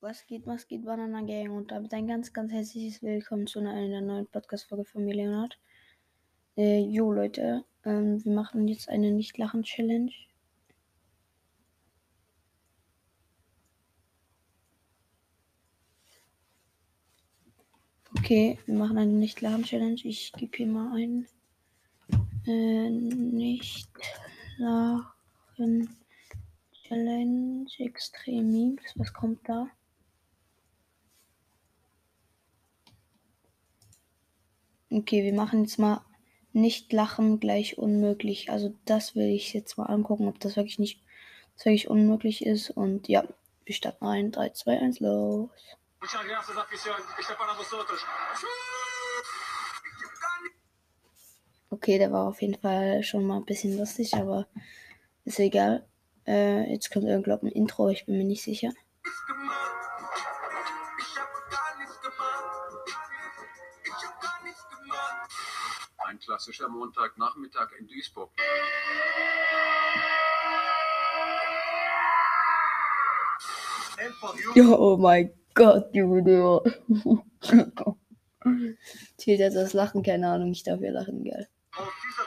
Was geht, was geht, Banana Gang? Und damit ein ganz, ganz herzliches Willkommen zu einer neuen Podcast-Folge von mir, Leonard. Äh, jo, Leute, ähm, wir machen jetzt eine Nicht-Lachen-Challenge. Okay, wir machen eine Nicht-Lachen-Challenge. Ich gebe hier mal ein. Äh, Nicht-Lachen-Challenge Extrem Memes. Was kommt da? Okay, wir machen jetzt mal nicht lachen gleich unmöglich. Also das will ich jetzt mal angucken, ob das wirklich nicht das wirklich unmöglich ist. Und ja, wir starten rein. 3, 2, 1, los. Okay, der war auf jeden Fall schon mal ein bisschen lustig, aber ist egal. Äh, jetzt kommt irgendwie ein Intro, ich bin mir nicht sicher. Klassischer Montagnachmittag in Duisburg. Ja, oh mein Gott, Junge. Zählt jetzt das Lachen, keine Ahnung, ich darf ja lachen, gell. aus dieser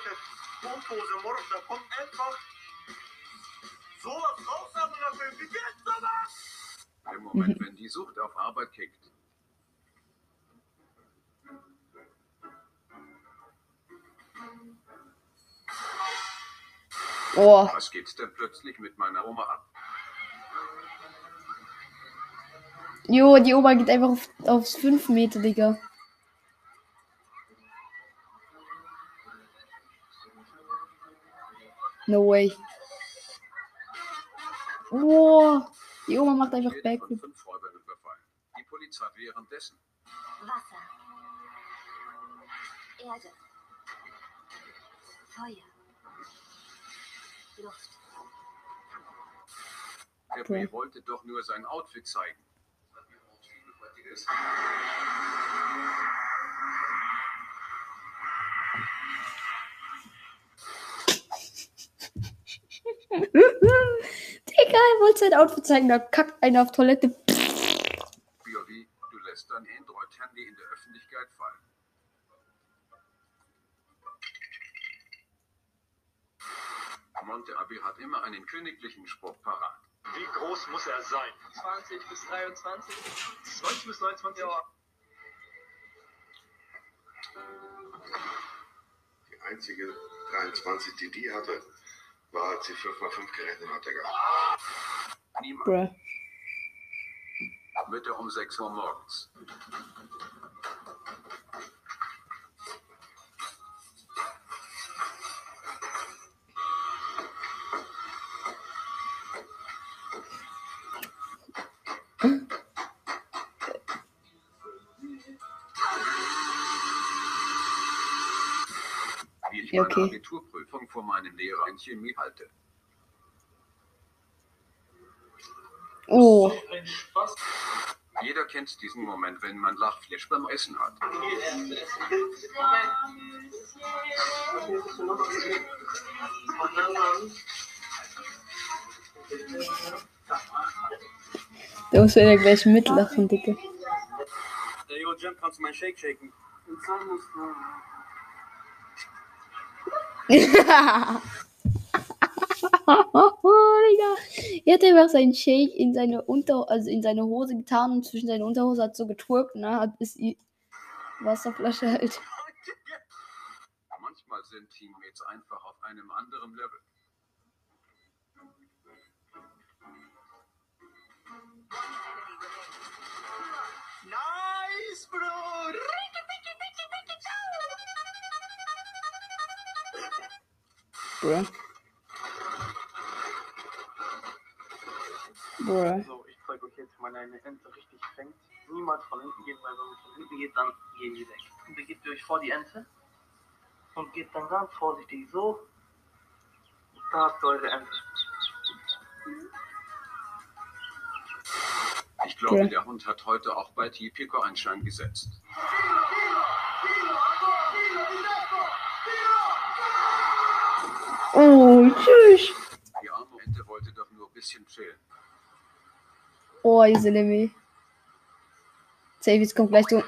Strumpfhose Morsch, da kommt einfach sowas raus, aber dafür, wie geht's sowas? Im Moment, wenn die Sucht auf Arbeit kickt. Oh, Was geht denn plötzlich mit meiner Oma ab? jo, die Oma geht einfach auf, aufs 5 Meter, Digga. No way. Oh, die Oma macht einfach Backflip. Die Polizei währenddessen. Wasser, Erde, Feuer, Luft. Der Okay. B wollte doch nur sein Outfit zeigen. Digga, er wollte sein Outfit zeigen, da kackt einer auf Toilette. Biovi, du lässt dein Android-Handy in der Öffentlichkeit fallen. Monte Abi hat immer einen königlichen Spruch parat. Wie groß muss er sein? 20 bis 23. 20 bis 29 Jahre. Die einzige 23, die die hatte, war, als sie 5x5 gerechnet hatte. gehabt. Niemand. Bruh. Mitte um 6 Uhr morgens. Ich Ja, meine okay. Abiturprüfung vor meinem Lehrer in Chemie halte. Oh, Ein Spaß. Jeder kennt diesen Moment, wenn man Lachfleisch beim Essen hat. da muss er gleich mitlachen, Digga. Hey, yo, Jim, kannst du meinen Shake shaken? Digga. Er hat einfach seinen Shake in seine Unter also in seine Hose getan und zwischen seine Unterhose hat so getwerkt und dann hat es die Wasserflasche halt. Manchmal sind Teammates einfach auf einem anderen Level. Bruh. Bruh. So, ich zeige euch jetzt, wie man eine Ente richtig fängt. Niemals von hinten gehen, weil wenn man von hinten geht, dann gehen die weg. Und begebt ihr euch vor die Ente und geht dann ganz vorsichtig so. Und da habt ihr eure Ente. Ich glaube, Ja. der Hund hat heute auch bei Tipico einen Schein gesetzt. Oh, tschüss. Die arme Ente wollte doch nur ein bisschen chillen. Oh, diese Lemmy. Savies kommt gleich so. Jo!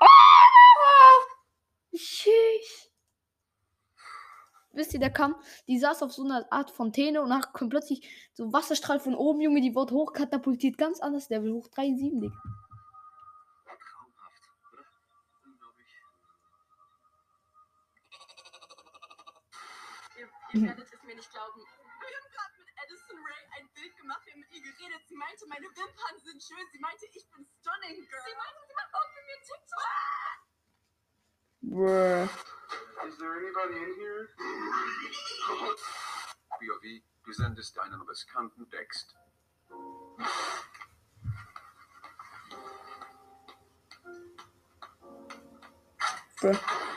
Ah! Sheesh. Wisst ihr, der kam, die saß auf so einer Art Fontäne und dann kommt plötzlich so ein Wasserstrahl von oben, Junge, die wurde hochkatapultiert, ganz anders Level, hoch 3,7, Digga. Ihr, ihr werdet es mir nicht glauben. Wir haben gerade mit Addison Ray ein Bild gemacht, wir haben mit ihr geredet. Sie meinte, meine Wimpern sind schön. Sie meinte, ich bin stunning, girl. Sie meinte, sie macht auch mit mir TikTok. Bruh. Is there anybody in here? POV, du sendest einen riskanten Text. Bruh.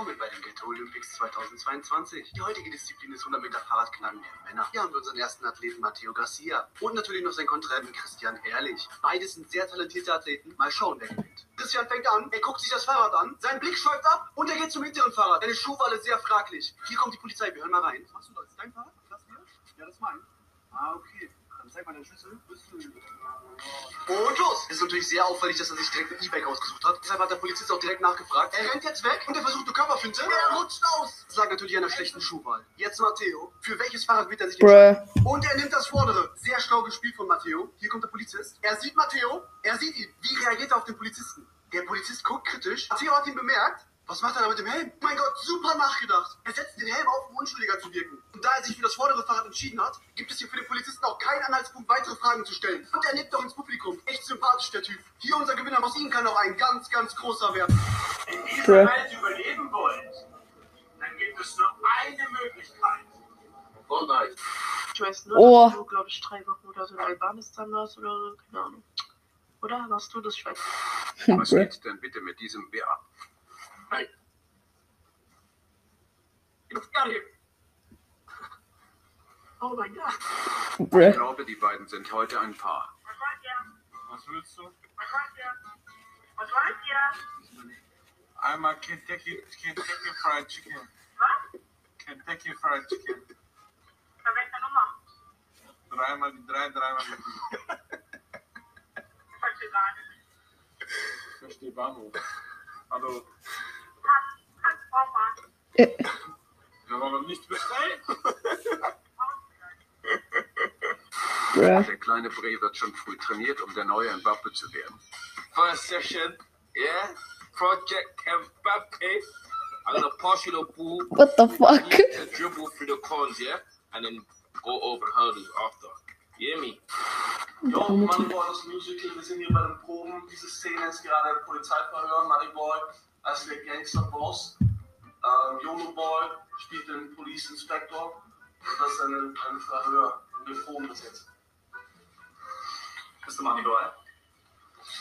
Willkommen bei den Ghetto Olympics 2022. Die heutige Disziplin ist 100 Meter Fahrradknallen der Männer. Hier haben wir unseren ersten Athleten Matteo Garcia und natürlich noch seinen Kontrahenten Christian Ehrlich. Beide sind sehr talentierte Athleten. Mal schauen, wer gewinnt. Christian fängt an, er guckt sich das Fahrrad an, sein Blick schweift ab und er geht zum hinteren Fahrrad. Deine Schuhwahl ist sehr fraglich. Hier kommt die Polizei, wir hören mal rein. Was machst du da? Ist dein Fahrrad? Das hier? Ja, das ist mein. Ah, okay. Zeig mal deinen Schlüssel. Und los! Es ist natürlich sehr auffällig, dass er sich direkt ein E-Bike ausgesucht hat. Deshalb hat der Polizist auch direkt nachgefragt. Er rennt jetzt weg und er versucht eine Körperfinte. Er rutscht aus! Das lag natürlich an einer schlechten Schuhwahl. Jetzt Matteo. Für welches Fahrrad wird er sich entscheiden? Und er nimmt das vordere. Sehr schlau gespielt von Matteo. Hier kommt der Polizist. Er sieht Matteo. Er sieht ihn. Wie reagiert er auf den Polizisten? Der Polizist guckt kritisch. Matteo hat ihn bemerkt. Was macht er da mit dem Helm? Mein Gott, super nachgedacht. Er setzt den Helm auf, um unschuldiger zu wirken. Und da er sich für das vordere Fahrrad entschieden hat, gibt es hier für den Polizisten auch keinen Anhaltspunkt, weitere Fragen zu stellen. Und er nickt auch ins Publikum. Echt sympathisch, der Typ. Hier unser Gewinner aus ihm kann auch ein ganz, ganz großer werden. In dieser Bruh. Welt überleben wollt, dann gibt es nur eine Möglichkeit. Fortnite. Ich weiß nur, Oh. dass du, glaube ich, drei Wochen oder so in Albanistan warst oder so, keine Ahnung. Oder warst du das? Ich weiß Was Bruh. geht denn bitte mit diesem Bär? Oh mein Gott. Ich glaube, die beiden sind heute ein Paar. Was willst du? Was wollt ihr? Einmal Kentucky, Kentucky Fried Chicken. Was? Kentucky Fried Chicken. Bei welcher Nummer? Dreimal die drei, dreimal die vier. Ich verstehe gar nicht. Ich verstehe Bahnhof. Hallo. Äh, Ja, wollen wir nicht bestellen? bruh. Der kleine Bre wird schon früh trainiert, um der neue Mbappe zu werden. First session, yeah. Project Mbappe. I'm gonna pass you the ball. What the fuck? And dribble through the cones, yeah, and then go over the hurdles after. You hear me? Jo, Moneyboy das Musical, wir sind hier bei den Proben. Diese Szene ist gerade ein Polizeiverhör. Moneyboy als der Gangsterboss. Ähm, Yolo Boy spielt den Police Inspector. Und das ist ein, ein Verhör. Und wir proben das jetzt. Bist du Moneyboy?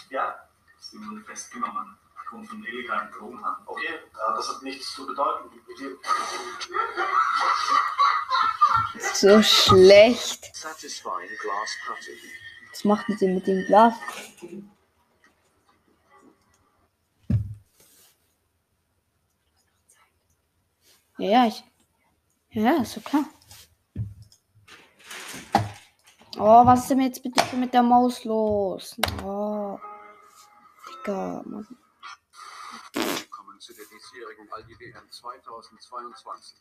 Ja? Simon Westzimmermann. Kommt von illegalen Drogenhandel. Okay, ja, das hat nichts zu bedeuten. So schlecht. Satisfying glass cutting. Was macht mit dem mit dem Glas? Ja, ja, ich. Ja, ist so klar. Oh, was ist denn jetzt bitte mit der Maus los? Oh. Digga, Mann. Willkommen zu der diesjährigen Aldi WM 2022.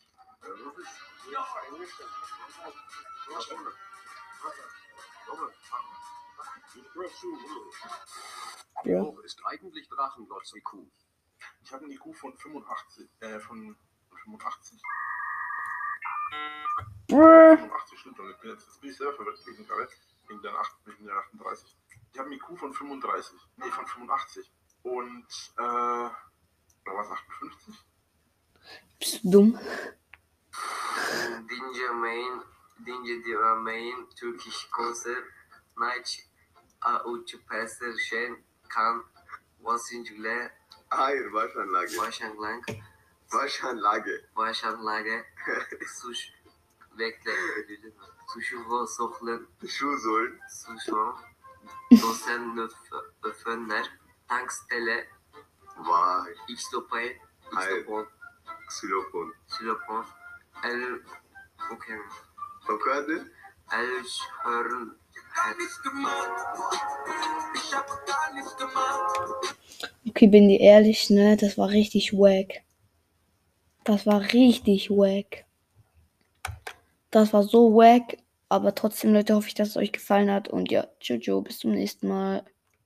Wie Ja. hoch ist eigentlich Drachenlotz IQ? Ich habe eine IQ von 85. Äh, von 85. Brr. 85 stimmt schon. Ich bin jetzt, jetzt bin ich sehr verwirrt wegen. Wegen der, 8, wegen der 38. Ich habe einen IQ von 35. Nee, von 85. Und, äh, oder was, 58? Bist du dumm? Main, Turkish Concert, Night, Uçu Passer, Shen, Kan, Wasincule, Hayır Waschanlage. Başanglang, Waschanlage. Başanlage, Suş, Bekle, ödülü, Suşuvo Sohlen, Schuhsohlen. Suşo, Dosen Öfönler, Tankstele, Vay. Xtopay, Hayır. Xtopon, Xylofon. Silopon, El, okay, O kadar. Elchhorn Okay, bin die ehrlich, ne? Das war richtig wack. Das war richtig wack. Das war so wack. Aber trotzdem, Leute, hoffe ich, dass es euch gefallen hat. Und ja, tschüss, bis zum nächsten Mal.